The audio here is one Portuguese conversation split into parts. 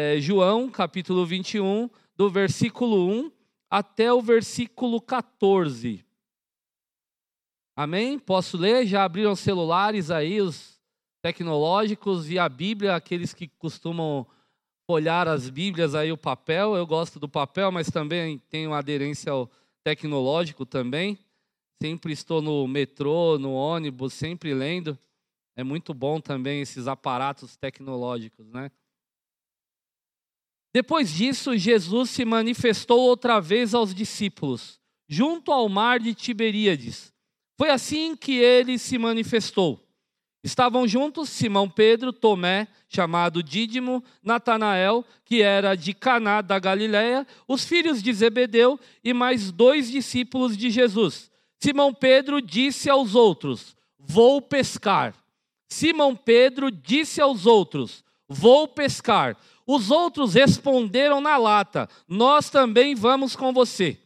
é, João, capítulo 21, do versículo 1 até o versículo 14. Amém? Posso ler? Já abriram celulares aí, os tecnológicos e a Bíblia, aqueles que costumam olhar as Bíblias aí, o papel. Eu gosto do papel, mas também tenho aderência ao tecnológico também. Sempre estou no metrô, no ônibus, sempre lendo. É muito bom também esses aparatos tecnológicos, né? Depois disso, Jesus se manifestou outra vez aos discípulos, junto ao mar de Tiberíades. Foi assim que ele se manifestou. Estavam juntos Simão Pedro, Tomé, chamado Dídimo, Natanael, que era de Caná da Galiléia, os filhos de Zebedeu e mais dois discípulos de Jesus. Simão Pedro disse aos outros: Vou pescar. Simão Pedro disse aos outros: Vou pescar. Os outros responderam na lata: Nós também vamos com você.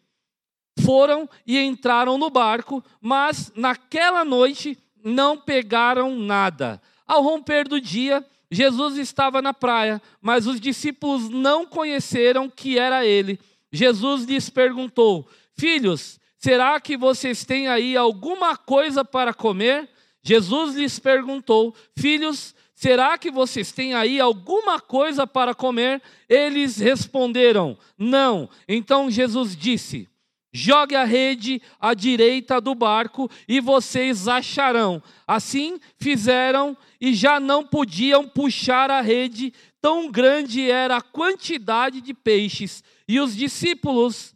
Foram e entraram no barco, mas naquela noite não pegaram nada. Ao romper do dia, Jesus estava na praia, mas os discípulos não conheceram que era ele. Jesus lhes perguntou: Filhos, será que vocês têm aí alguma coisa para comer? Jesus lhes perguntou: Filhos, Será que vocês têm aí alguma coisa para comer? Eles responderam: Não. Então Jesus disse: Jogue a rede à direita do barco e vocês acharão. Assim fizeram e já não podiam puxar a rede, tão grande era a quantidade de peixes. E os discípulos,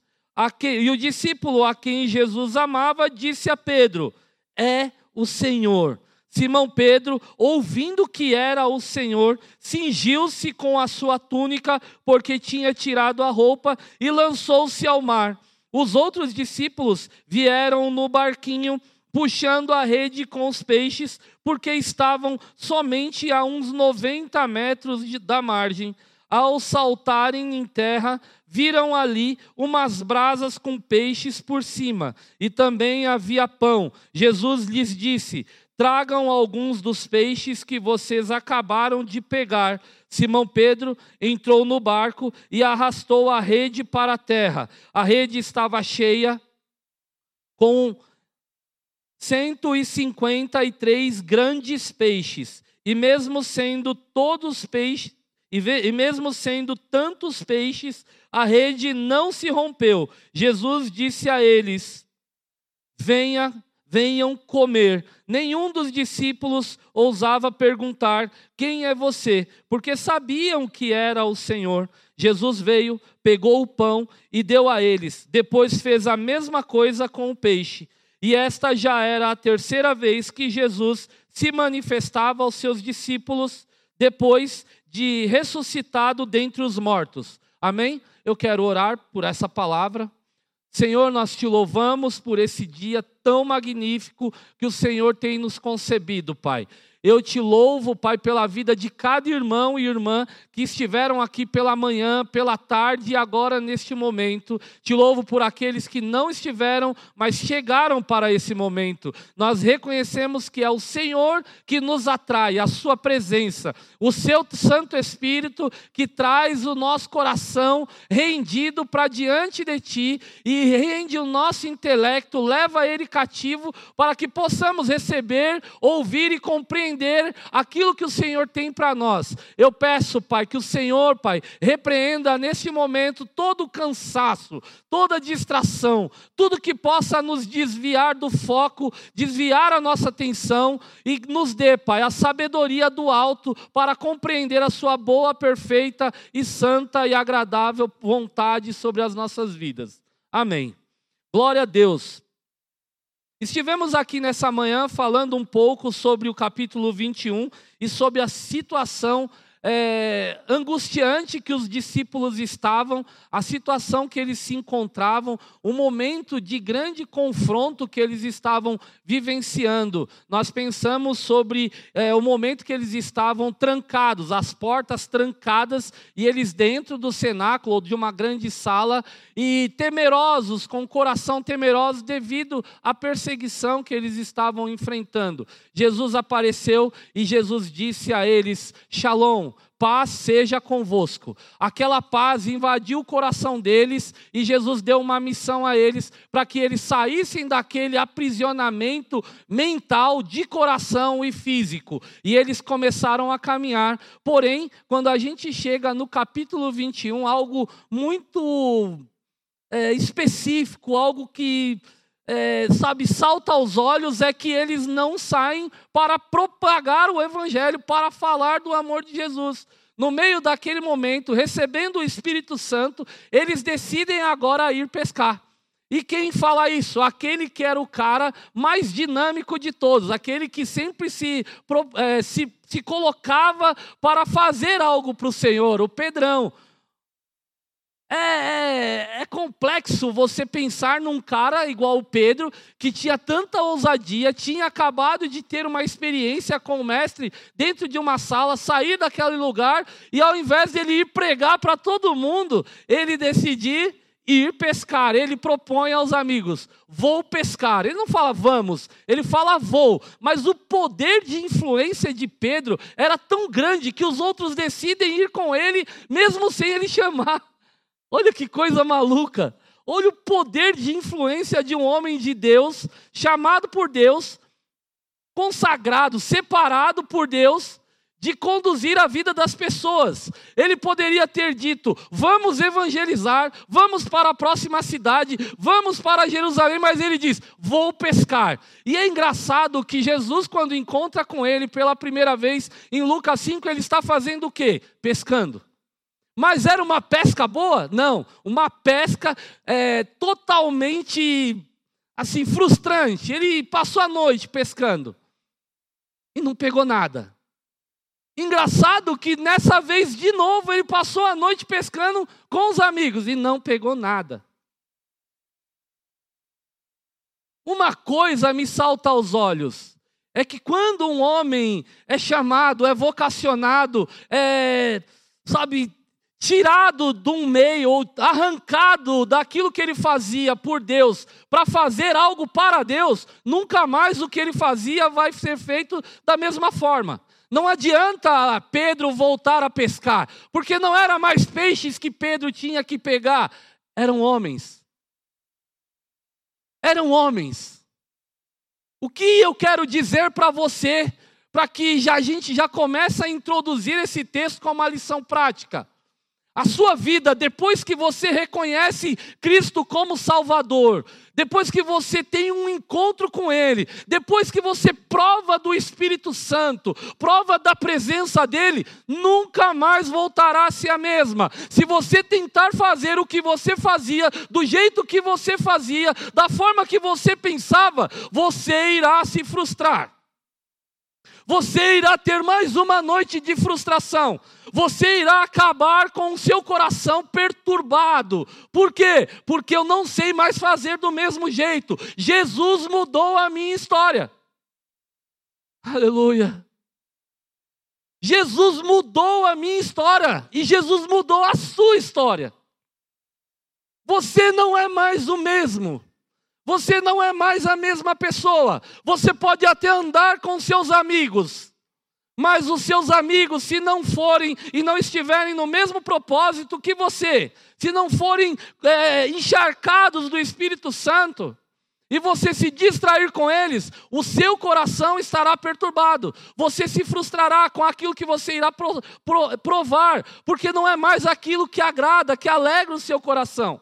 que, e o discípulo a quem Jesus amava, disse a Pedro: É o Senhor. Simão Pedro, ouvindo que era o Senhor, cingiu-se com a sua túnica, porque tinha tirado a roupa, e lançou-se ao mar. Os outros discípulos vieram no barquinho, puxando a rede com os peixes, porque estavam somente a uns 90 metros de, da margem. Ao saltarem em terra, viram ali umas brasas com peixes por cima, e também havia pão. Jesus lhes disse: Tragam alguns dos peixes que vocês acabaram de pegar. Simão Pedro entrou no barco e arrastou a rede para a terra. A rede estava cheia com 153 grandes peixes. E mesmo sendo todos peixes, e mesmo sendo tantos peixes, a rede não se rompeu. Jesus disse a eles: Venha venham comer. Nenhum dos discípulos ousava perguntar: Quem é você? Porque sabiam que era o Senhor. Jesus veio, pegou o pão e deu a eles. Depois fez a mesma coisa com o peixe. E esta já era a terceira vez que Jesus se manifestava aos seus discípulos depois de ressuscitado dentre os mortos. Amém? Eu quero orar por essa palavra. Senhor, nós te louvamos por esse dia tão magnífico que o Senhor tem nos concebido, Pai. Eu te louvo, Pai, pela vida de cada irmão e irmã que estiveram aqui pela manhã, pela tarde e agora neste momento. Te louvo por aqueles que não estiveram, mas chegaram para esse momento. Nós reconhecemos que é o Senhor que nos atrai, a Sua presença, o Seu Santo Espírito que traz o nosso coração rendido para diante de Ti e rende o nosso intelecto, leva ele cativo para que possamos receber, ouvir e compreender entender aquilo que o Senhor tem para nós. Eu peço, Pai, que o Senhor, Pai, repreenda nesse momento todo o cansaço, toda distração, tudo que possa nos desviar do foco, desviar a nossa atenção e nos dê, Pai, a sabedoria do alto para compreender a Sua boa, perfeita e santa e agradável vontade sobre as nossas vidas. Amém. Glória a Deus. Estivemos aqui nessa manhã falando um pouco sobre o capítulo 21 e sobre a situação é, angustiante que os discípulos estavam, a situação que eles se encontravam, o momento de grande confronto que eles estavam vivenciando. Nós pensamos sobre é, o momento que eles estavam trancados, as portas trancadas, e eles dentro do cenáculo ou de uma grande sala, e temerosos, com o coração temeroso devido à perseguição que eles estavam enfrentando. Jesus apareceu e Jesus disse a eles: Shalom paz seja convosco. Aquela paz invadiu o coração deles e Jesus deu uma missão a eles para que eles saíssem daquele aprisionamento mental de coração e físico. E eles começaram a caminhar. Porém, quando a gente chega no capítulo 21, algo muito é, específico, algo que é, sabe, salta aos olhos é que eles não saem para propagar o Evangelho, para falar do amor de Jesus. No meio daquele momento, recebendo o Espírito Santo, eles decidem agora ir pescar. E quem fala isso? Aquele que era o cara mais dinâmico de todos, aquele que sempre se, é, se, se colocava para fazer algo para o Senhor, o Pedrão. É, é, é, complexo você pensar num cara igual o Pedro, que tinha tanta ousadia, tinha acabado de ter uma experiência com o mestre dentro de uma sala, sair daquele lugar e ao invés de ele ir pregar para todo mundo, ele decidir ir pescar. Ele propõe aos amigos: vou pescar. Ele não fala vamos, ele fala vou. Mas o poder de influência de Pedro era tão grande que os outros decidem ir com ele, mesmo sem ele chamar. Olha que coisa maluca. Olha o poder de influência de um homem de Deus, chamado por Deus, consagrado, separado por Deus, de conduzir a vida das pessoas. Ele poderia ter dito: vamos evangelizar, vamos para a próxima cidade, vamos para Jerusalém, mas ele diz: vou pescar. E é engraçado que Jesus, quando encontra com ele pela primeira vez, em Lucas 5, ele está fazendo o quê? Pescando. Mas era uma pesca boa? Não, uma pesca é, totalmente assim frustrante. Ele passou a noite pescando e não pegou nada. Engraçado que nessa vez de novo ele passou a noite pescando com os amigos e não pegou nada. Uma coisa me salta aos olhos é que quando um homem é chamado, é vocacionado, é, sabe, tirado de um meio, ou arrancado daquilo que ele fazia por Deus, para fazer algo para Deus, nunca mais o que ele fazia vai ser feito da mesma forma. Não adianta Pedro voltar a pescar, porque não era mais peixes que Pedro tinha que pegar, eram homens. Eram homens. O que eu quero dizer para você, para que já, a gente já comece a introduzir esse texto com uma lição prática? A sua vida, depois que você reconhece Cristo como Salvador, depois que você tem um encontro com Ele, depois que você prova do Espírito Santo, prova da presença dEle, nunca mais voltará a ser a mesma. Se você tentar fazer o que você fazia, do jeito que você fazia, da forma que você pensava, você irá se frustrar. Você irá ter mais uma noite de frustração. Você irá acabar com o seu coração perturbado. Por quê? Porque eu não sei mais fazer do mesmo jeito. Jesus mudou a minha história. Aleluia. Jesus mudou a minha história e Jesus mudou a sua história. Você não é mais o mesmo. Você não é mais a mesma pessoa. Você pode até andar com seus amigos, mas os seus amigos, se não forem e não estiverem no mesmo propósito que você, se não forem é, encharcados do Espírito Santo, e você se distrair com eles, o seu coração estará perturbado. Você se frustrará com aquilo que você irá provar, porque não é mais aquilo que agrada, que alegra o seu coração.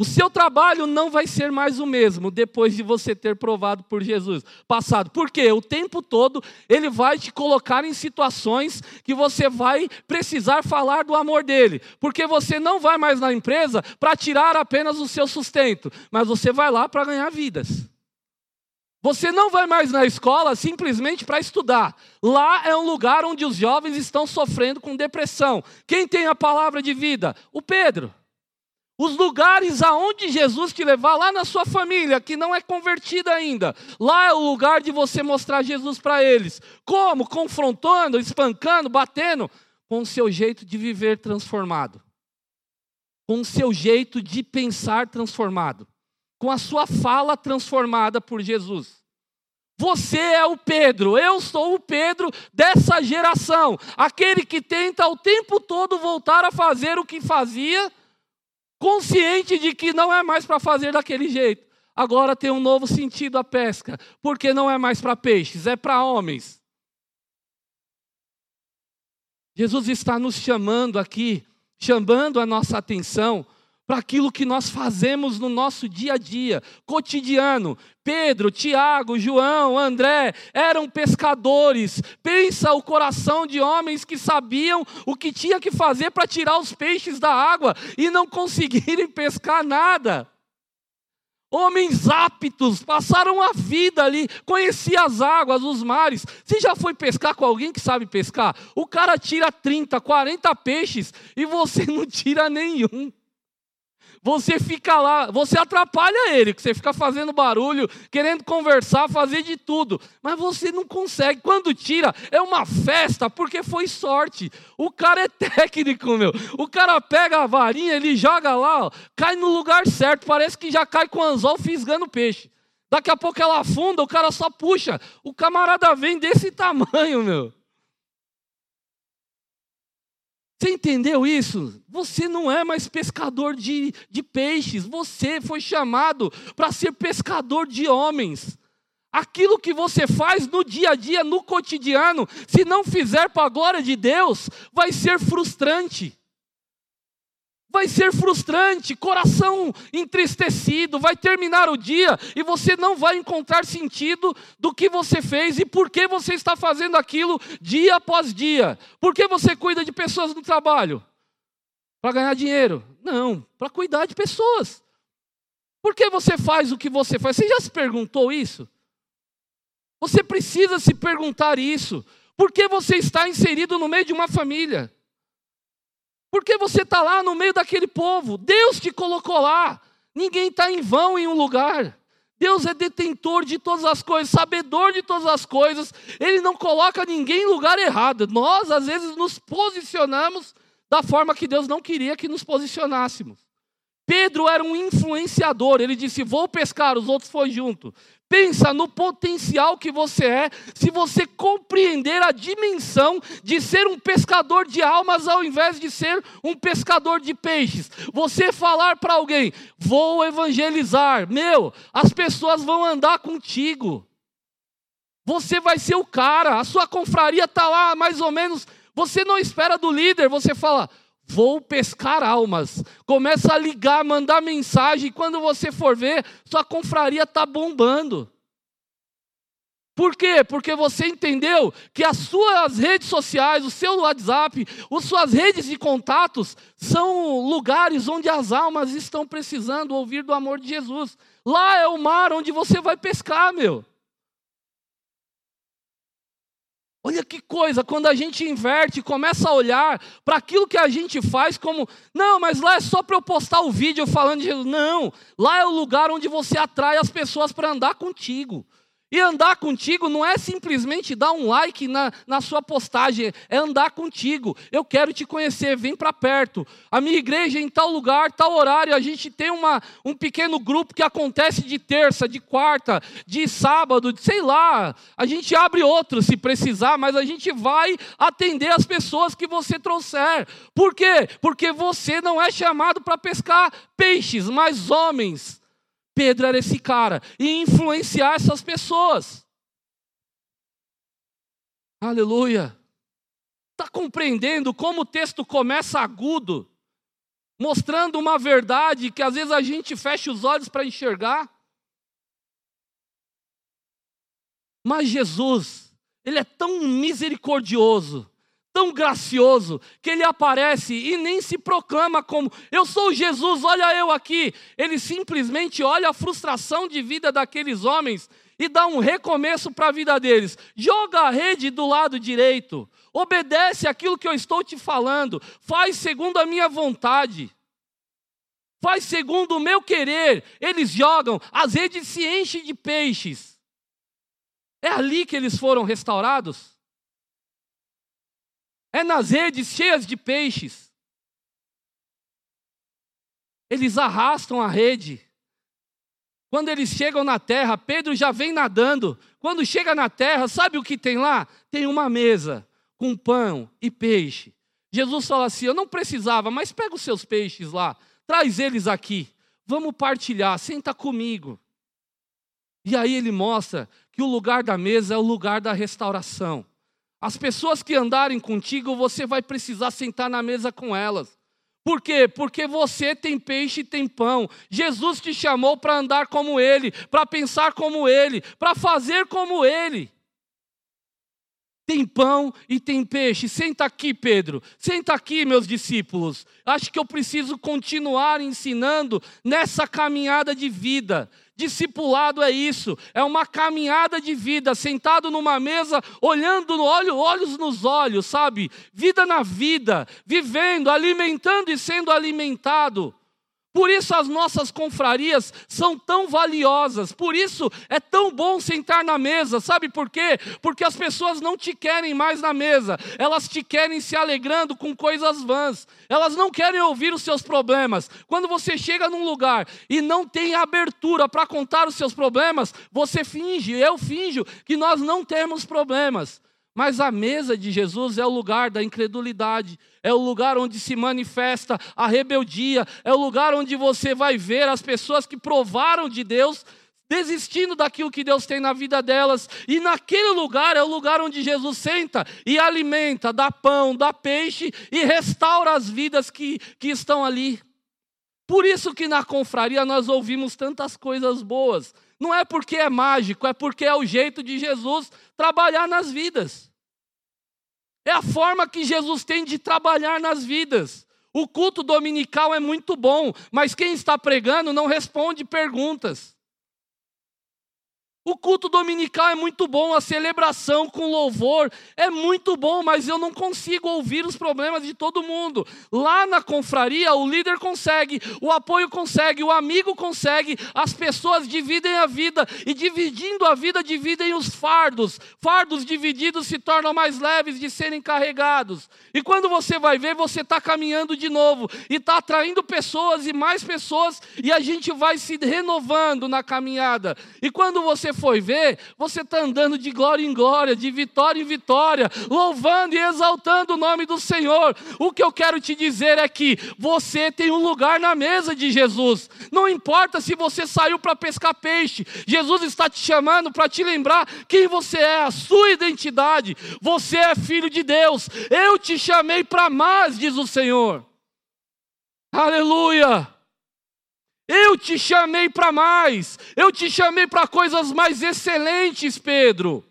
O seu trabalho não vai ser mais o mesmo depois de você ter provado por Jesus, passado. Porque o tempo todo ele vai te colocar em situações que você vai precisar falar do amor dele. Porque você não vai mais na empresa para tirar apenas o seu sustento, mas você vai lá para ganhar vidas. Você não vai mais na escola simplesmente para estudar. Lá é um lugar onde os jovens estão sofrendo com depressão. Quem tem a palavra de vida? O Pedro. Os lugares aonde Jesus te levar, lá na sua família, que não é convertida ainda, lá é o lugar de você mostrar Jesus para eles. Como? Confrontando, espancando, batendo, com o seu jeito de viver transformado, com o seu jeito de pensar transformado, com a sua fala transformada por Jesus. Você é o Pedro, eu sou o Pedro dessa geração, aquele que tenta o tempo todo voltar a fazer o que fazia, consciente de que não é mais para fazer daquele jeito. Agora tem um novo sentido a pesca, porque não é mais para peixes, é para homens. Jesus está nos chamando aqui, chamando a nossa atenção para aquilo que nós fazemos no nosso dia a dia, cotidiano. Pedro, Tiago, João, André eram pescadores. Pensa o coração de homens que sabiam o que tinha que fazer para tirar os peixes da água e não conseguirem pescar nada. Homens aptos, passaram a vida ali, conhecia as águas, os mares. Você já foi pescar com alguém que sabe pescar? O cara tira 30, 40 peixes e você não tira nenhum. Você fica lá, você atrapalha ele, que você fica fazendo barulho, querendo conversar, fazer de tudo, mas você não consegue. Quando tira, é uma festa, porque foi sorte. O cara é técnico, meu. O cara pega a varinha, ele joga lá, ó, cai no lugar certo, parece que já cai com o anzol fisgando peixe. Daqui a pouco ela afunda, o cara só puxa. O camarada vem desse tamanho, meu. Você entendeu isso? Você não é mais pescador de, de peixes, você foi chamado para ser pescador de homens. Aquilo que você faz no dia a dia, no cotidiano, se não fizer para a glória de Deus, vai ser frustrante vai ser frustrante, coração entristecido, vai terminar o dia e você não vai encontrar sentido do que você fez e por que você está fazendo aquilo dia após dia. Por que você cuida de pessoas no trabalho? Para ganhar dinheiro? Não, para cuidar de pessoas. Por que você faz o que você faz? Você já se perguntou isso? Você precisa se perguntar isso. Por que você está inserido no meio de uma família? Porque você está lá no meio daquele povo. Deus te colocou lá. Ninguém está em vão em um lugar. Deus é detentor de todas as coisas, sabedor de todas as coisas. Ele não coloca ninguém em lugar errado. Nós, às vezes, nos posicionamos da forma que Deus não queria que nos posicionássemos. Pedro era um influenciador. Ele disse: Vou pescar, os outros foram junto. Pensa no potencial que você é se você compreender a dimensão de ser um pescador de almas ao invés de ser um pescador de peixes. Você falar para alguém, vou evangelizar, meu, as pessoas vão andar contigo. Você vai ser o cara, a sua confraria está lá mais ou menos. Você não espera do líder, você fala, Vou pescar almas. Começa a ligar, mandar mensagem. Quando você for ver, sua confraria está bombando. Por quê? Porque você entendeu que as suas redes sociais, o seu WhatsApp, as suas redes de contatos são lugares onde as almas estão precisando ouvir do amor de Jesus. Lá é o mar onde você vai pescar, meu. Olha que coisa, quando a gente inverte, começa a olhar para aquilo que a gente faz como, não, mas lá é só para eu postar o vídeo falando de Jesus. Não, lá é o lugar onde você atrai as pessoas para andar contigo. E andar contigo não é simplesmente dar um like na, na sua postagem, é andar contigo. Eu quero te conhecer, vem para perto. A minha igreja é em tal lugar, tal horário, a gente tem uma, um pequeno grupo que acontece de terça, de quarta, de sábado, de, sei lá. A gente abre outro se precisar, mas a gente vai atender as pessoas que você trouxer. Por quê? Porque você não é chamado para pescar peixes, mas homens. Pedro era esse cara e influenciar essas pessoas. Aleluia. Está compreendendo como o texto começa agudo, mostrando uma verdade que às vezes a gente fecha os olhos para enxergar? Mas Jesus, Ele é tão misericordioso, tão gracioso que ele aparece e nem se proclama como eu sou Jesus, olha eu aqui. Ele simplesmente olha a frustração de vida daqueles homens e dá um recomeço para a vida deles. Joga a rede do lado direito. Obedece aquilo que eu estou te falando. Faz segundo a minha vontade. Faz segundo o meu querer. Eles jogam, as redes se enchem de peixes. É ali que eles foram restaurados? É nas redes cheias de peixes. Eles arrastam a rede. Quando eles chegam na terra, Pedro já vem nadando. Quando chega na terra, sabe o que tem lá? Tem uma mesa com pão e peixe. Jesus fala assim: Eu não precisava, mas pega os seus peixes lá, traz eles aqui, vamos partilhar, senta comigo. E aí ele mostra que o lugar da mesa é o lugar da restauração. As pessoas que andarem contigo, você vai precisar sentar na mesa com elas. Por quê? Porque você tem peixe e tem pão. Jesus te chamou para andar como Ele, para pensar como Ele, para fazer como Ele. Tem pão e tem peixe. Senta aqui, Pedro. Senta aqui, meus discípulos. Acho que eu preciso continuar ensinando nessa caminhada de vida. Discipulado é isso, é uma caminhada de vida, sentado numa mesa, olhando no olho, olhos nos olhos, sabe? Vida na vida, vivendo, alimentando e sendo alimentado. Por isso as nossas confrarias são tão valiosas, por isso é tão bom sentar na mesa, sabe por quê? Porque as pessoas não te querem mais na mesa, elas te querem se alegrando com coisas vãs, elas não querem ouvir os seus problemas. Quando você chega num lugar e não tem abertura para contar os seus problemas, você finge, eu finjo que nós não temos problemas. Mas a mesa de Jesus é o lugar da incredulidade, é o lugar onde se manifesta a rebeldia, é o lugar onde você vai ver as pessoas que provaram de Deus desistindo daquilo que Deus tem na vida delas, e naquele lugar é o lugar onde Jesus senta e alimenta, dá pão, dá peixe e restaura as vidas que, que estão ali. Por isso que na confraria nós ouvimos tantas coisas boas. Não é porque é mágico, é porque é o jeito de Jesus trabalhar nas vidas. É a forma que Jesus tem de trabalhar nas vidas. O culto dominical é muito bom, mas quem está pregando não responde perguntas. O culto dominical é muito bom, a celebração com louvor é muito bom, mas eu não consigo ouvir os problemas de todo mundo. Lá na confraria, o líder consegue, o apoio consegue, o amigo consegue, as pessoas dividem a vida e dividindo a vida, dividem os fardos. Fardos divididos se tornam mais leves de serem carregados. E quando você vai ver, você está caminhando de novo e está atraindo pessoas e mais pessoas, e a gente vai se renovando na caminhada. E quando você foi ver, você está andando de glória em glória, de vitória em vitória, louvando e exaltando o nome do Senhor. O que eu quero te dizer é que você tem um lugar na mesa de Jesus. Não importa se você saiu para pescar peixe, Jesus está te chamando para te lembrar quem você é, a sua identidade. Você é filho de Deus. Eu te chamei para mais, diz o Senhor. Aleluia! Eu te chamei para mais, eu te chamei para coisas mais excelentes, Pedro.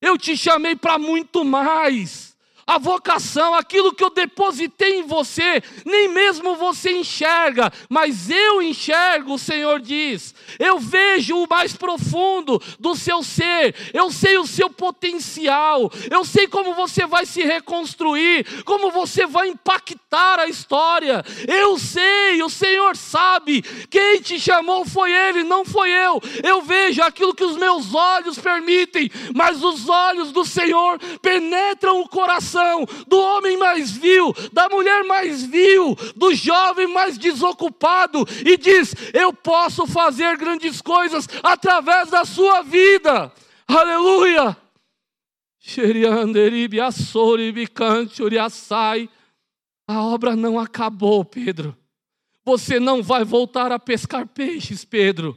Eu te chamei para muito mais a vocação, aquilo que eu depositei em você, nem mesmo você enxerga, mas eu enxergo, o Senhor diz. Eu vejo o mais profundo do seu ser, eu sei o seu potencial, eu sei como você vai se reconstruir, como você vai impactar a história. Eu sei, o Senhor sabe, quem te chamou foi Ele, não foi eu. Eu vejo aquilo que os meus olhos permitem, mas os olhos do Senhor penetram o coração do homem mais vil, da mulher mais vil, do jovem mais desocupado e diz: Eu posso fazer grandes coisas através da sua vida. Aleluia! A obra não acabou, Pedro. Você não vai voltar a pescar peixes, Pedro.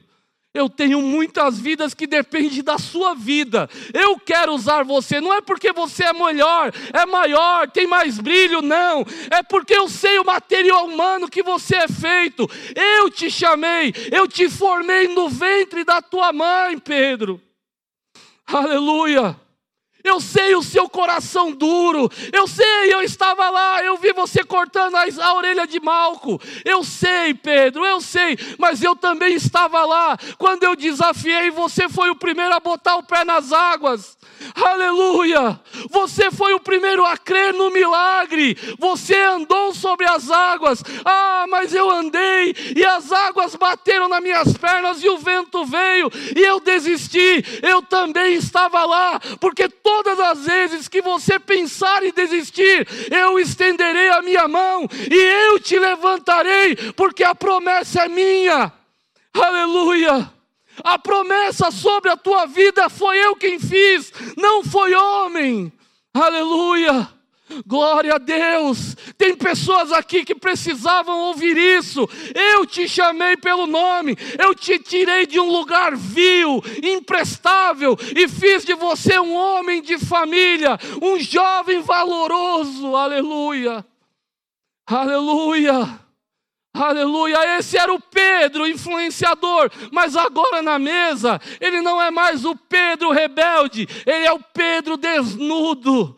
Eu tenho muitas vidas que dependem da sua vida. Eu quero usar você, não é porque você é melhor, é maior, tem mais brilho, não. É porque eu sei o material humano que você é feito. Eu te chamei, eu te formei no ventre da tua mãe, Pedro. Aleluia. Eu sei o seu coração duro. Eu sei, eu estava lá, eu vi você cortando a, a, orelha de Malco. Eu sei, Pedro, eu sei, mas eu também estava lá quando eu desafiei, você foi o primeiro a botar o pé nas águas. Aleluia! Você foi o primeiro a crer no milagre. Você andou sobre as águas. Ah, mas eu andei e as águas bateram nas minhas pernas e o vento veio e eu desisti. Eu também estava lá, porque todas as vezes que você pensar em desistir, eu estenderei a minha mão e eu te levantarei, porque a promessa é minha. Aleluia! A promessa sobre a tua vida foi eu quem fiz, não foi homem. Aleluia! Glória a Deus! Tem pessoas aqui que precisavam ouvir isso. Eu te chamei pelo nome, eu te tirei de um lugar vil, imprestável e fiz de você um homem de família, um jovem valoroso. Aleluia! Aleluia! Aleluia, esse era o Pedro, influenciador, mas agora na mesa, ele não é mais o Pedro rebelde, ele é o Pedro desnudo.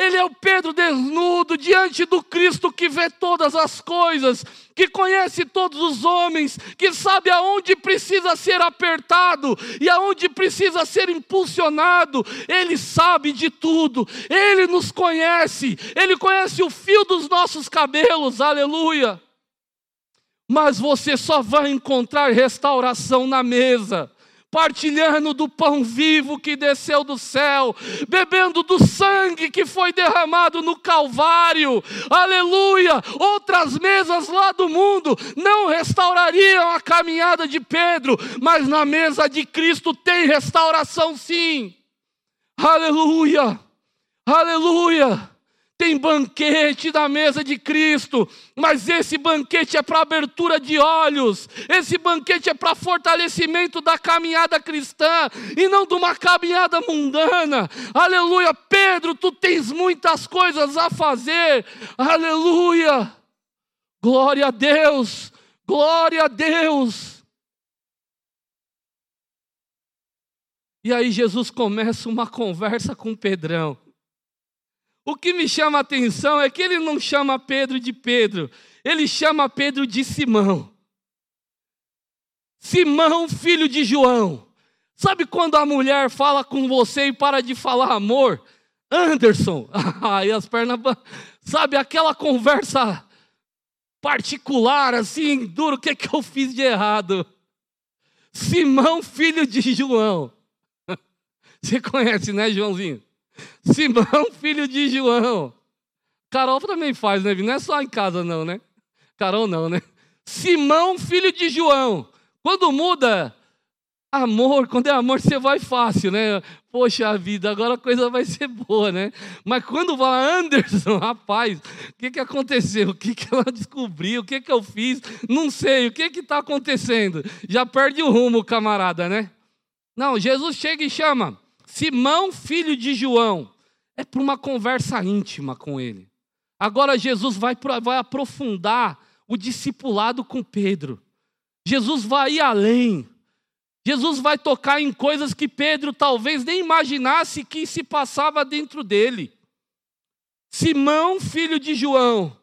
Ele é o Pedro desnudo diante do Cristo que vê todas as coisas, que conhece todos os homens, que sabe aonde precisa ser apertado e aonde precisa ser impulsionado. Ele sabe de tudo, ele nos conhece, ele conhece o fio dos nossos cabelos. Aleluia mas você só vai encontrar restauração na mesa, partilhando do pão vivo que desceu do céu, bebendo do sangue que foi derramado no Calvário, aleluia! Outras mesas lá do mundo não restaurariam a caminhada de Pedro, mas na mesa de Cristo tem restauração sim, aleluia! Aleluia! Tem banquete na mesa de Cristo, mas esse banquete é para abertura de olhos, esse banquete é para fortalecimento da caminhada cristã e não de uma caminhada mundana. Aleluia, Pedro, tu tens muitas coisas a fazer. Aleluia, glória a Deus, glória a Deus. E aí Jesus começa uma conversa com Pedrão. O que me chama a atenção é que ele não chama Pedro de Pedro, ele chama Pedro de Simão. Simão, filho de João. Sabe quando a mulher fala com você e para de falar amor? Anderson. Aí as pernas. Sabe aquela conversa particular, assim, duro, o que, é que eu fiz de errado? Simão, filho de João. Você conhece, né, Joãozinho? Simão, filho de João. Carol também faz, né? Não é só em casa, não, né? Carol não, né? Simão, filho de João. Quando muda amor, quando é amor, você vai fácil, né? Poxa vida, agora a coisa vai ser boa, né? Mas quando fala Anderson, rapaz, o que, que aconteceu? O que, que ela descobriu? O que, que eu fiz? Não sei, o que está acontecendo? Já perde o rumo, camarada, né? Não, Jesus chega e chama. Simão, filho de João, é para uma conversa íntima com ele. Agora Jesus vai, vai aprofundar o discipulado com Pedro. Jesus vai ir além. Jesus vai tocar em coisas que Pedro talvez nem imaginasse que se passava dentro dele. Simão, filho de João.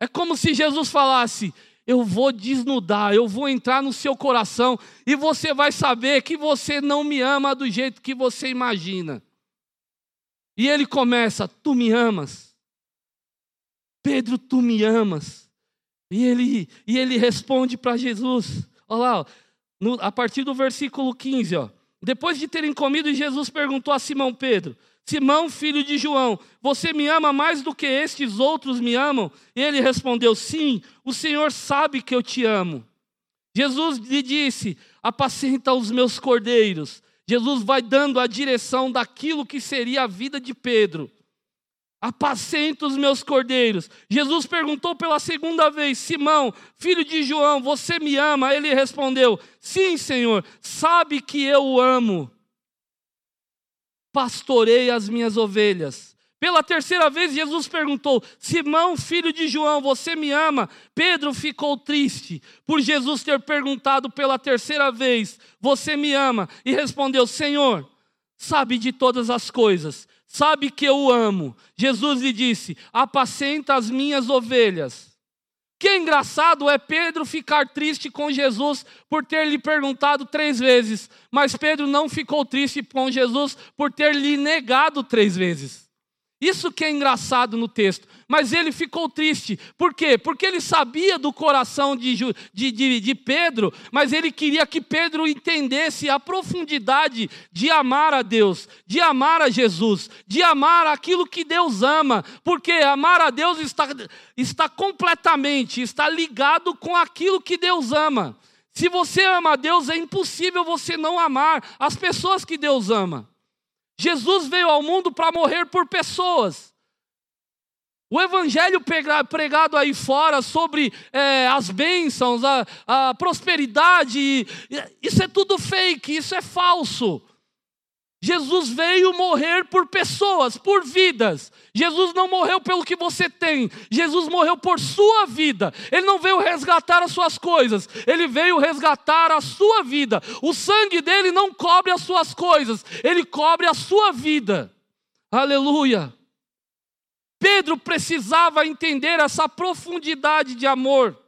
É como se Jesus falasse: eu vou desnudar, eu vou entrar no seu coração e você vai saber que você não me ama do jeito que você imagina. E ele começa: Tu me amas? Pedro, tu me amas? E ele, e ele responde para Jesus: Olha lá, no, a partir do versículo 15, ó. Depois de terem comido, Jesus perguntou a Simão Pedro: Simão, filho de João, você me ama mais do que estes outros me amam? E ele respondeu: Sim, o Senhor sabe que eu te amo. Jesus lhe disse: Apacenta os meus cordeiros. Jesus vai dando a direção daquilo que seria a vida de Pedro. Apacenta os meus cordeiros. Jesus perguntou pela segunda vez: Simão, filho de João, você me ama? Ele respondeu: Sim, Senhor, sabe que eu o amo pastorei as minhas ovelhas. Pela terceira vez, Jesus perguntou: Simão, filho de João, você me ama? Pedro ficou triste por Jesus ter perguntado pela terceira vez: Você me ama? E respondeu: Senhor, sabe de todas as coisas, sabe que eu o amo. Jesus lhe disse: Apacenta as minhas ovelhas que é engraçado é Pedro ficar triste com Jesus por ter lhe perguntado três vezes, mas Pedro não ficou triste com Jesus por ter lhe negado três vezes. Isso que é engraçado no texto. Mas ele ficou triste. Por quê? Porque ele sabia do coração de, de, de, de, Pedro, mas ele queria que Pedro entendesse a profundidade de amar a Deus, de amar a Jesus, de amar aquilo que Deus ama. Porque amar a Deus está, está completamente, está ligado com aquilo que Deus ama. Se você ama a Deus, é impossível você não amar as pessoas que Deus ama. Jesus veio ao mundo para morrer por pessoas. O evangelho pregado aí fora sobre é, as bênçãos, a, a prosperidade, isso é tudo fake, isso é falso. Jesus veio morrer por pessoas, por vidas. Jesus não morreu pelo que você tem, Jesus morreu por sua vida. Ele não veio resgatar as suas coisas, ele veio resgatar a sua vida. O sangue dele não cobre as suas coisas, ele cobre a sua vida. Aleluia. Pedro precisava entender essa profundidade de amor,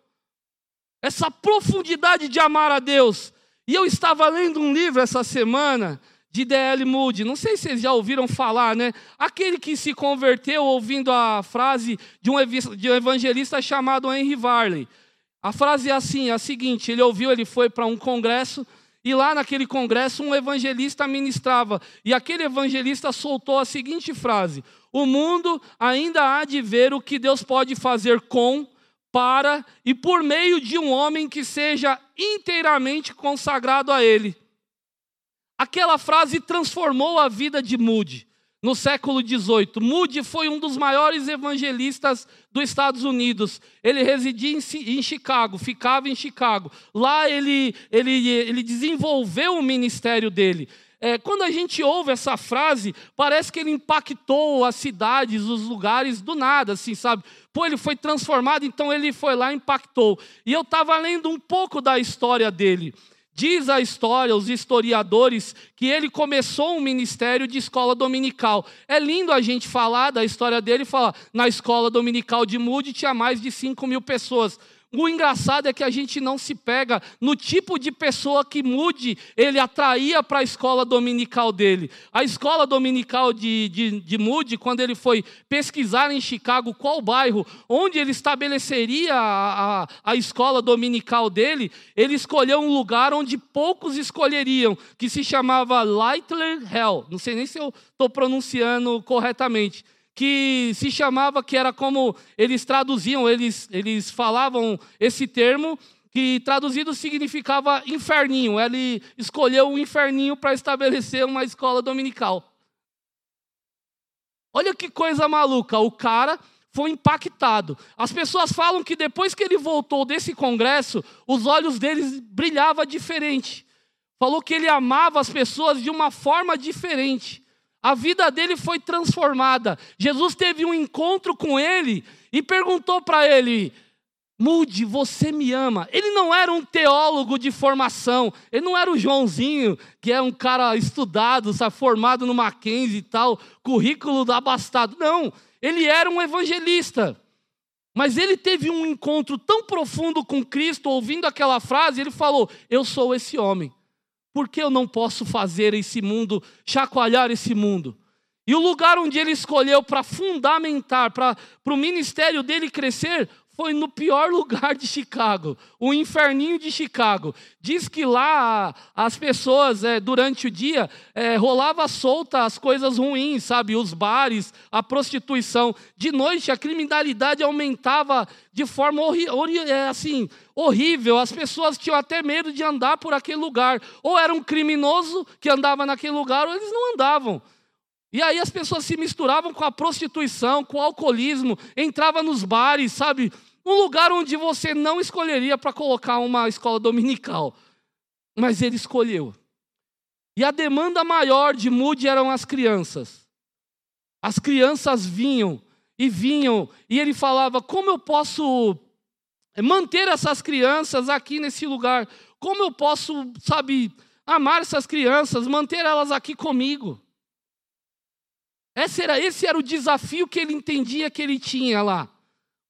essa profundidade de amar a Deus. E eu estava lendo um livro essa semana de D.L. Moody. Não sei se vocês já ouviram falar, né? Aquele que se converteu ouvindo a frase de um evangelista chamado Henry Varley. A frase é assim, é a seguinte: ele ouviu, ele foi para um congresso e lá naquele congresso um evangelista ministrava e aquele evangelista soltou a seguinte frase: O mundo ainda há de ver o que Deus pode fazer com, para e por meio de um homem que seja inteiramente consagrado a Ele. Aquela frase transformou a vida de Moody no século XVIII. Moody foi um dos maiores evangelistas dos Estados Unidos. Ele residia em, Chicago, ficava em Chicago. Lá ele, ele, ele desenvolveu o ministério dele. É, quando a gente ouve essa frase, parece que ele impactou as cidades, os lugares do nada, assim, sabe? Pô, ele foi transformado, então ele foi lá e impactou. E eu estava lendo um pouco da história dele. Diz a história, os historiadores, que ele começou um ministério de escola dominical. É lindo a gente falar da história dele e falar, na escola dominical de Moody tinha mais de 5 mil pessoas. O engraçado é que a gente não se pega no tipo de pessoa que mude, ele atraía para a escola dominical dele. A escola dominical de, de, de Moody, quando ele foi pesquisar em Chicago qual bairro, onde ele estabeleceria a, a, a escola dominical dele, ele escolheu um lugar onde poucos escolheriam, que se chamava Lightler Hell. Não sei nem se eu estou pronunciando corretamente que se chamava, que era como eles traduziam, eles, eles falavam esse termo, que traduzido significava inferninho. Ele escolheu o inferninho para estabelecer uma escola dominical. Olha que coisa maluca, o cara foi impactado. As pessoas falam que depois que ele voltou desse congresso, os olhos deles brilhavam diferente. Falou que ele amava as pessoas de uma forma diferente. A vida dele foi transformada. Jesus teve um encontro com ele e perguntou para ele: Mude, você me ama. Ele não era um teólogo de formação, ele não era o Joãozinho, que é um cara estudado, sabe, formado no Mackenzie e tal, currículo abastado. Não, ele era um evangelista. Mas ele teve um encontro tão profundo com Cristo, ouvindo aquela frase, ele falou: Eu sou esse homem. Por que eu não posso fazer esse mundo, chacoalhar esse mundo? E o lugar onde ele escolheu para fundamentar, para o ministério dele crescer, foi no pior lugar de Chicago, o inferninho de Chicago. Diz que lá as pessoas, é, durante o dia, é, rolava solta as coisas ruins, sabe? Os bares, a prostituição. De noite, a criminalidade aumentava de forma é, assim, horrível. As pessoas tinham até medo de andar por aquele lugar. Ou era um criminoso que andava naquele lugar, ou eles não andavam. E aí as pessoas se misturavam com a prostituição, com o alcoolismo, entrava nos bares, sabe? Um lugar onde você não escolheria para colocar uma escola dominical. Mas ele escolheu. E a demanda maior de Moody eram as crianças. As crianças vinham e vinham, e ele falava: como eu posso manter essas crianças aqui nesse lugar? Como eu posso, sabe, amar essas crianças, manter elas aqui comigo? Esse era, esse era o desafio que ele entendia que ele tinha lá.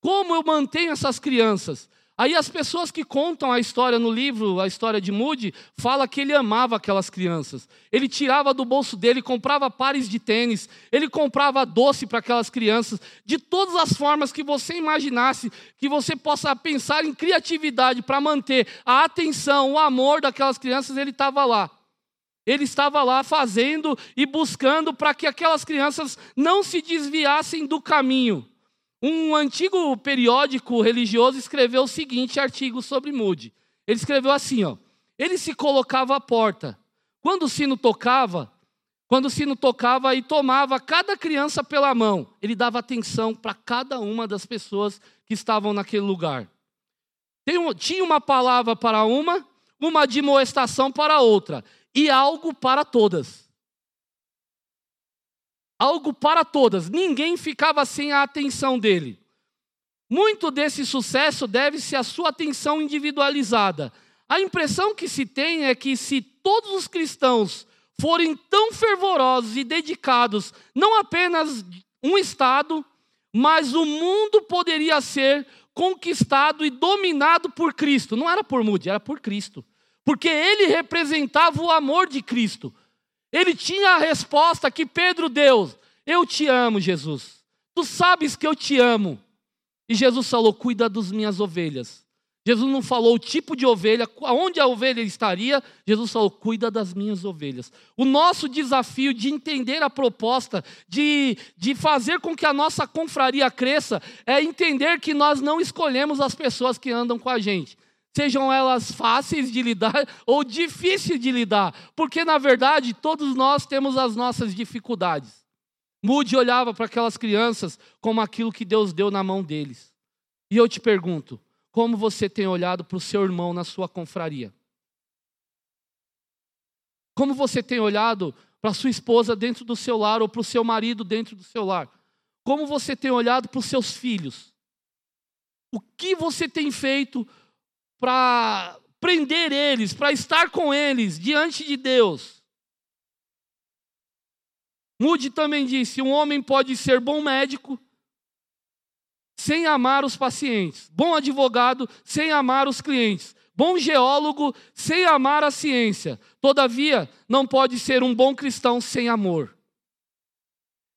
Como eu mantenho essas crianças? Aí as pessoas que contam a história no livro, a história de Moody, fala que ele amava aquelas crianças. Ele tirava do bolso dele, comprava pares de tênis, ele comprava doce para aquelas crianças, de todas as formas que você imaginasse, que você possa pensar em criatividade para manter a atenção, o amor daquelas crianças, ele estava lá. Ele estava lá fazendo e buscando para que aquelas crianças não se desviassem do caminho. Um antigo periódico religioso escreveu o seguinte artigo sobre Moody. Ele escreveu assim, ó. Ele se colocava à porta. Quando o sino tocava, quando o sino tocava e tomava cada criança pela mão, ele dava atenção para cada uma das pessoas que estavam naquele lugar. tinha uma palavra para uma, uma admoestação para outra e algo para todas. Algo para todas. Ninguém ficava sem a atenção dele. Muito desse sucesso deve-se à sua atenção individualizada. A impressão que se tem é que se todos os cristãos forem tão fervorosos e dedicados, não apenas um Estado, mas o mundo poderia ser conquistado e dominado por Cristo. Não era por Moody, era por Cristo. Porque ele representava o amor de Cristo. Ele tinha a resposta que Pedro deu: Eu te amo, Jesus. Tu sabes que eu te amo. E Jesus falou: Cuida das minhas ovelhas. Jesus não falou o tipo de ovelha, aonde a ovelha estaria, Jesus falou: cuida das minhas ovelhas. O nosso desafio de entender a proposta, de, de fazer com que a nossa confraria cresça, é entender que nós não escolhemos as pessoas que andam com a gente. Sejam elas fáceis de lidar ou difíceis de lidar, porque na verdade todos nós temos as nossas dificuldades. Mude olhava para aquelas crianças como aquilo que Deus deu na mão deles. E eu te pergunto, como você tem olhado para o seu irmão na sua confraria? Como você tem olhado para sua esposa dentro do seu lar ou para o seu marido dentro do seu lar? Como você tem olhado para os seus filhos? O que você tem feito para prender eles, para estar com eles diante de Deus? Mude também disse: um homem pode ser bom médico, sem amar os pacientes, bom advogado sem amar os clientes, bom geólogo sem amar a ciência. Todavia, não pode ser um bom cristão sem amor.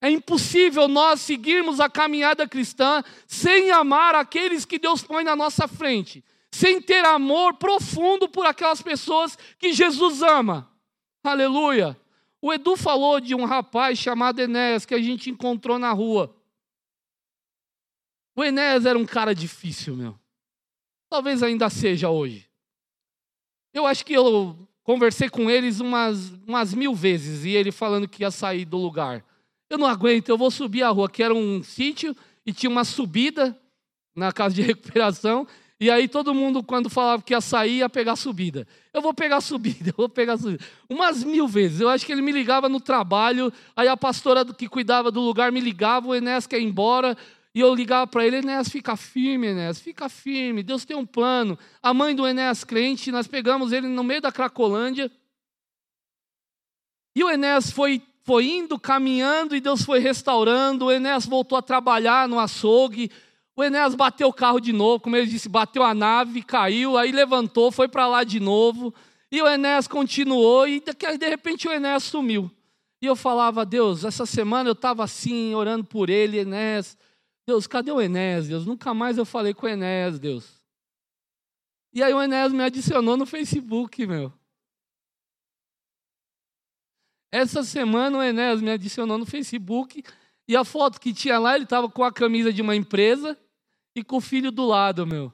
É impossível nós seguirmos a caminhada cristã sem amar aqueles que Deus põe na nossa frente, sem ter amor profundo por aquelas pessoas que Jesus ama. Aleluia. O Edu falou de um rapaz chamado Enéas que a gente encontrou na rua. O Enéas era um cara difícil, meu. Talvez ainda seja hoje. Eu acho que eu conversei com eles umas, umas mil vezes e ele falando que ia sair do lugar. Eu não aguento, eu vou subir a rua, que era um sítio e tinha uma subida na casa de recuperação. E aí todo mundo, quando falava que ia sair, ia pegar subida. Eu vou pegar subida, eu vou pegar subida. Umas mil vezes. Eu acho que ele me ligava no trabalho, aí a pastora que cuidava do lugar me ligava, o Enéas quer ir embora, e eu ligava para ele, Enéas, fica firme, Enéas, fica firme, Deus tem um plano. A mãe do Enéas crente, nós pegamos ele no meio da Cracolândia. E o Enéas foi, foi indo, caminhando, e Deus foi restaurando. O Enéas voltou a trabalhar no açougue. O Enéas bateu o carro de novo, como ele disse, bateu a nave, caiu, aí levantou, foi para lá de novo. E o Enéas continuou, e de, repente o Enéas sumiu. E eu falava, Deus, essa semana eu estava assim, orando por ele, Enéas. Deus, cadê o Enéas, Deus? Nunca mais eu falei com o Enéas, Deus. E aí o Enéas me adicionou no Facebook, meu. Essa semana o Enéas me adicionou no Facebook e a foto que tinha lá, ele estava com a camisa de uma empresa e com o filho do lado, meu.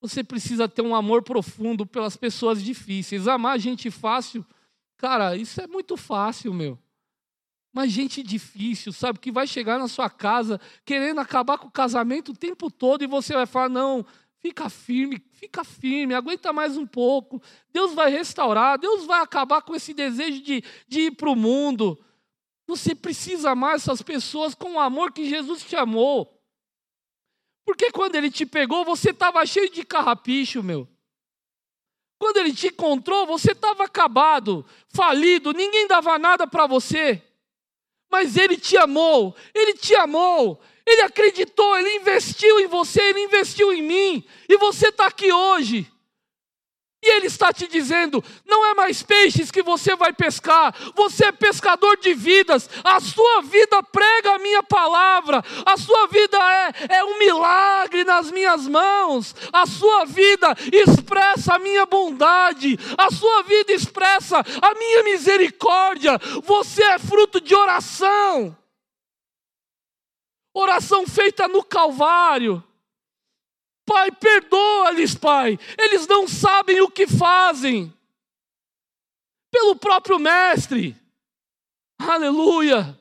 Você precisa ter um amor profundo pelas pessoas difíceis. Amar gente fácil, cara, isso é muito fácil, meu. Mas gente difícil, sabe, que vai chegar na sua casa querendo acabar com o casamento o tempo todo e você vai falar: não, fica firme, fica firme, aguenta mais um pouco. Deus vai restaurar, Deus vai acabar com esse desejo de, de ir para o mundo. Você precisa amar essas pessoas com o amor que Jesus te amou. Porque quando ele te pegou, você estava cheio de carrapicho, meu. Quando ele te encontrou, você estava acabado, falido, ninguém dava nada para você mas Ele te amou, Ele te amou, Ele acreditou, Ele investiu em você, Ele investiu em mim, e você está aqui hoje. E Ele está te dizendo: não é mais peixes que você vai pescar, você é pescador de vidas, a sua vida prega a minha palavra, a sua vida é, é um milagre nas minhas mãos, a sua vida expressa a minha bondade, a sua vida expressa a minha misericórdia, você é fruto de oração, oração feita no Calvário. Pai, perdoa-lhes, Pai. Eles não sabem o que fazem. Pelo próprio Mestre. Aleluia.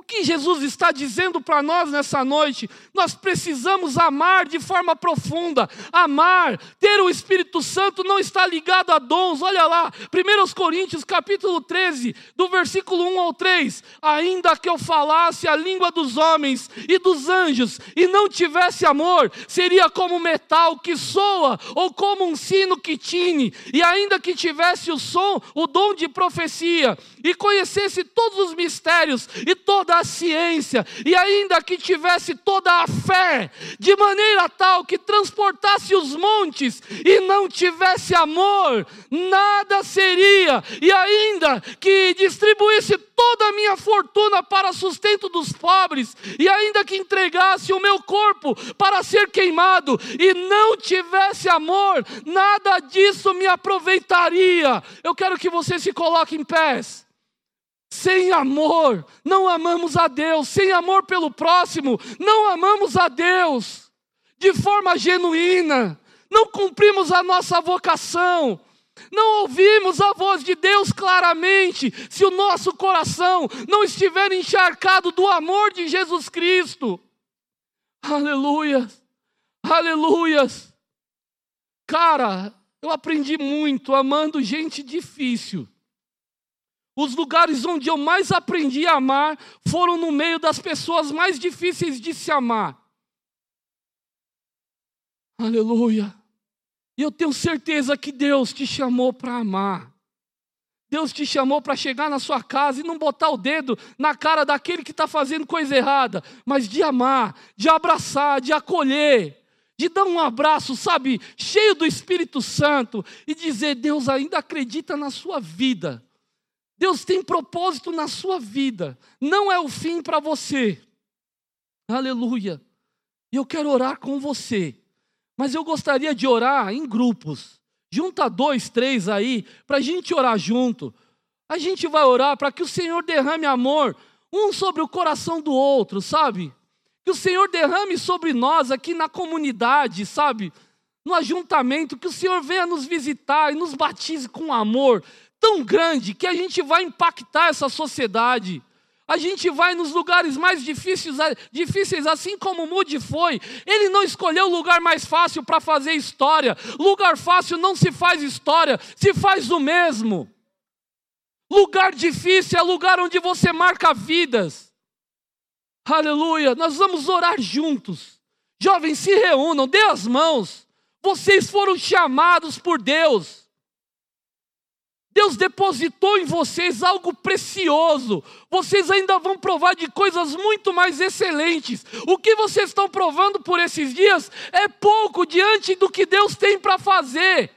O que Jesus está dizendo para nós nessa noite? Nós precisamos amar de forma profunda. Amar, ter o Espírito Santo não está ligado a dons. Olha lá, 1 Coríntios capítulo 13, do versículo 1 ao 3. Ainda que eu falasse a língua dos homens e dos anjos e não tivesse amor, seria como metal que soa ou como um sino que tine. E ainda que tivesse o som, o dom de profecia e conhecesse todos os mistérios e toda a ciência, e ainda que tivesse toda a fé, de maneira tal que transportasse os montes e não tivesse amor, nada seria, e ainda que distribuísse toda a minha fortuna para sustento dos pobres, e ainda que entregasse o meu corpo para ser queimado, e não tivesse amor, nada disso me aproveitaria. Eu quero que você se coloque em pés. Sem amor, não amamos a Deus. Sem amor pelo próximo, não amamos a Deus. De forma genuína, não cumprimos a nossa vocação. Não ouvimos a voz de Deus claramente, se o nosso coração não estiver encharcado do amor de Jesus Cristo. Aleluias, aleluias. Cara, eu aprendi muito amando gente difícil. Os lugares onde eu mais aprendi a amar foram no meio das pessoas mais difíceis de se amar. Aleluia. E eu tenho certeza que Deus te chamou para amar. Deus te chamou para chegar na sua casa e não botar o dedo na cara daquele que está fazendo coisa errada, mas de amar, de abraçar, de acolher, de dar um abraço, sabe, cheio do Espírito Santo e dizer: Deus ainda acredita na sua vida. Deus tem propósito na sua vida, não é o fim para você. Aleluia. E eu quero orar com você, mas eu gostaria de orar em grupos. Junta dois, três aí, para a gente orar junto. A gente vai orar para que o Senhor derrame amor um sobre o coração do outro, sabe? Que o Senhor derrame sobre nós aqui na comunidade, sabe? No ajuntamento, que o Senhor venha nos visitar e nos batize com amor, tão grande que a gente vai impactar essa sociedade. A gente vai nos lugares mais difíceis, difíceis, assim como Moody foi. Ele não escolheu o lugar mais fácil para fazer história. Lugar fácil não se faz história, se faz o mesmo. Lugar difícil é lugar onde você marca vidas. Aleluia. Nós vamos orar juntos. Jovens, se reúnam, dê as mãos. Vocês foram chamados por Deus. Deus depositou em vocês algo precioso. Vocês ainda vão provar de coisas muito mais excelentes. O que vocês estão provando por esses dias é pouco diante do que Deus tem para fazer.